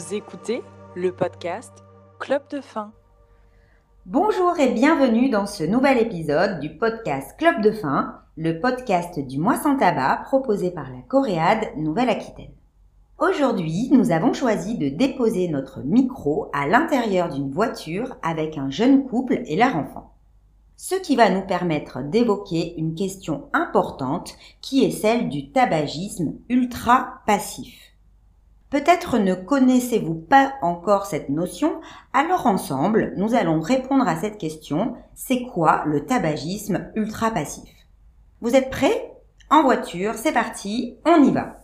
Vous écoutez le podcast Club de fin. Bonjour et bienvenue dans ce nouvel épisode du podcast Club de fin, le podcast du mois sans tabac proposé par la Coréade Nouvelle-Aquitaine. Aujourd'hui, nous avons choisi de déposer notre micro à l'intérieur d'une voiture avec un jeune couple et leur enfant. Ce qui va nous permettre d'évoquer une question importante qui est celle du tabagisme ultra passif. Peut-être ne connaissez-vous pas encore cette notion, alors ensemble, nous allons répondre à cette question. C'est quoi le tabagisme ultra passif Vous êtes prêts? En voiture, c'est parti, on y va.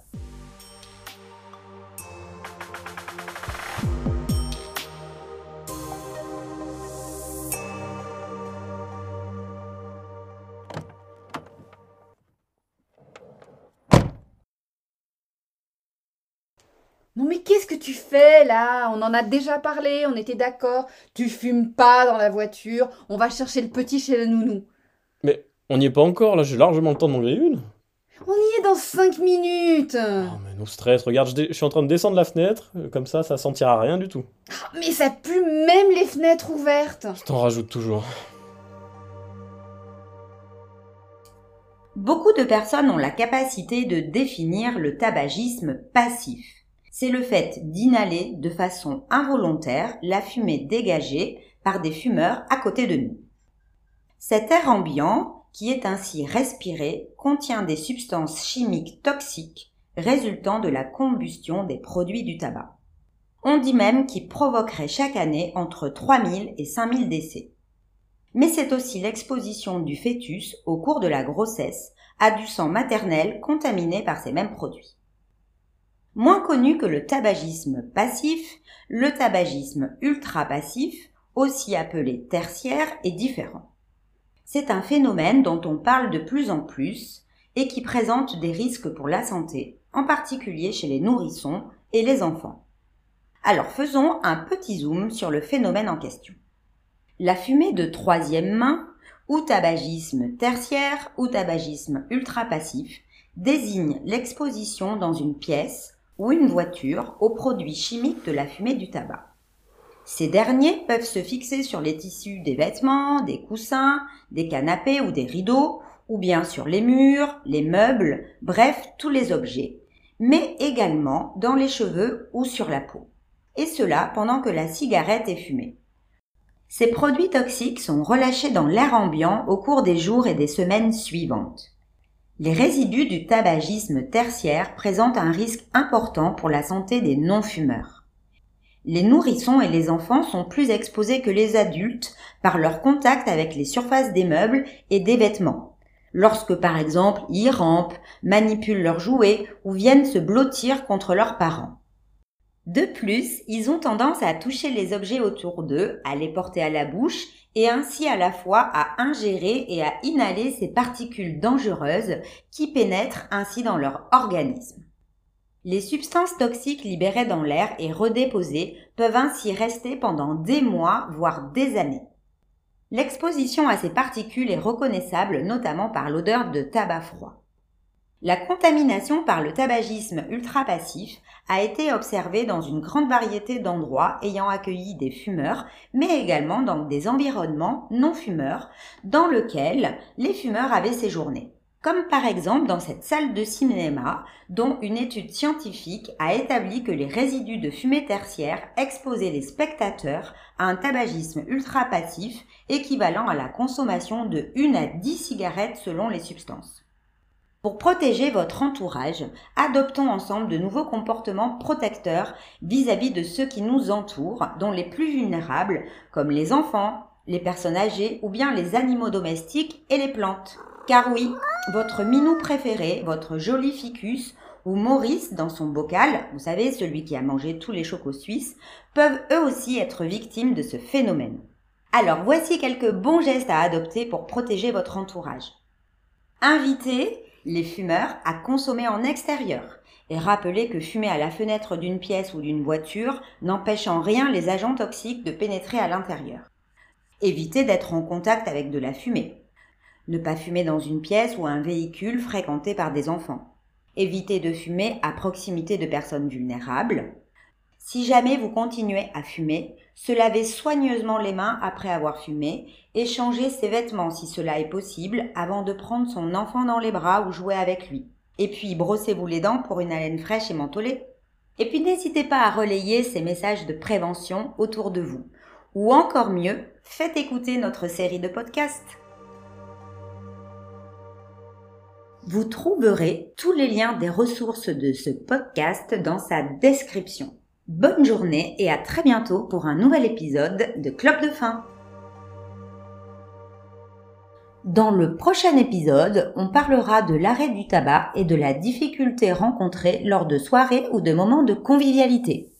Tu fais là On en a déjà parlé, on était d'accord. Tu fumes pas dans la voiture, on va chercher le petit chez le nounou. Mais on n'y est pas encore, là j'ai largement le temps de manger une. On y est dans 5 minutes Oh mais nous stress, regarde, je, dé- je suis en train de descendre la fenêtre, euh, comme ça ça sentira rien du tout. Ah, Mais ça pue même les fenêtres ouvertes Je t'en rajoute toujours. Beaucoup de personnes ont la capacité de définir le tabagisme passif. C'est le fait d'inhaler de façon involontaire la fumée dégagée par des fumeurs à côté de nous. Cet air ambiant, qui est ainsi respiré, contient des substances chimiques toxiques résultant de la combustion des produits du tabac. On dit même qu'il provoquerait chaque année entre 3000 et 5000 décès. Mais c'est aussi l'exposition du fœtus au cours de la grossesse à du sang maternel contaminé par ces mêmes produits. Moins connu que le tabagisme passif, le tabagisme ultra-passif, aussi appelé tertiaire, est différent. C'est un phénomène dont on parle de plus en plus et qui présente des risques pour la santé, en particulier chez les nourrissons et les enfants. Alors faisons un petit zoom sur le phénomène en question. La fumée de troisième main, ou tabagisme tertiaire ou tabagisme ultra-passif, désigne l'exposition dans une pièce ou une voiture aux produits chimiques de la fumée du tabac. Ces derniers peuvent se fixer sur les tissus des vêtements, des coussins, des canapés ou des rideaux, ou bien sur les murs, les meubles, bref, tous les objets, mais également dans les cheveux ou sur la peau. Et cela pendant que la cigarette est fumée. Ces produits toxiques sont relâchés dans l'air ambiant au cours des jours et des semaines suivantes. Les résidus du tabagisme tertiaire présentent un risque important pour la santé des non-fumeurs. Les nourrissons et les enfants sont plus exposés que les adultes par leur contact avec les surfaces des meubles et des vêtements. Lorsque par exemple ils rampent, manipulent leurs jouets ou viennent se blottir contre leurs parents. De plus, ils ont tendance à toucher les objets autour d'eux, à les porter à la bouche et ainsi à la fois à ingérer et à inhaler ces particules dangereuses qui pénètrent ainsi dans leur organisme. Les substances toxiques libérées dans l'air et redéposées peuvent ainsi rester pendant des mois, voire des années. L'exposition à ces particules est reconnaissable notamment par l'odeur de tabac froid. La contamination par le tabagisme ultra-passif a été observée dans une grande variété d'endroits ayant accueilli des fumeurs, mais également dans des environnements non fumeurs dans lesquels les fumeurs avaient séjourné. Comme par exemple dans cette salle de cinéma dont une étude scientifique a établi que les résidus de fumée tertiaire exposaient les spectateurs à un tabagisme ultra-passif équivalent à la consommation de 1 à 10 cigarettes selon les substances. Pour protéger votre entourage, adoptons ensemble de nouveaux comportements protecteurs vis-à-vis de ceux qui nous entourent, dont les plus vulnérables, comme les enfants, les personnes âgées ou bien les animaux domestiques et les plantes. Car oui, votre minou préféré, votre joli ficus ou Maurice dans son bocal, vous savez, celui qui a mangé tous les chocos suisses, peuvent eux aussi être victimes de ce phénomène. Alors voici quelques bons gestes à adopter pour protéger votre entourage. Invitez les fumeurs à consommer en extérieur et rappelez que fumer à la fenêtre d'une pièce ou d'une voiture n'empêche en rien les agents toxiques de pénétrer à l'intérieur. Évitez d'être en contact avec de la fumée. Ne pas fumer dans une pièce ou un véhicule fréquenté par des enfants. Évitez de fumer à proximité de personnes vulnérables. Si jamais vous continuez à fumer, se laver soigneusement les mains après avoir fumé et changer ses vêtements si cela est possible avant de prendre son enfant dans les bras ou jouer avec lui. Et puis brossez-vous les dents pour une haleine fraîche et mentholée. Et puis n'hésitez pas à relayer ces messages de prévention autour de vous. Ou encore mieux, faites écouter notre série de podcasts. Vous trouverez tous les liens des ressources de ce podcast dans sa description. Bonne journée et à très bientôt pour un nouvel épisode de Club de fin. Dans le prochain épisode, on parlera de l'arrêt du tabac et de la difficulté rencontrée lors de soirées ou de moments de convivialité.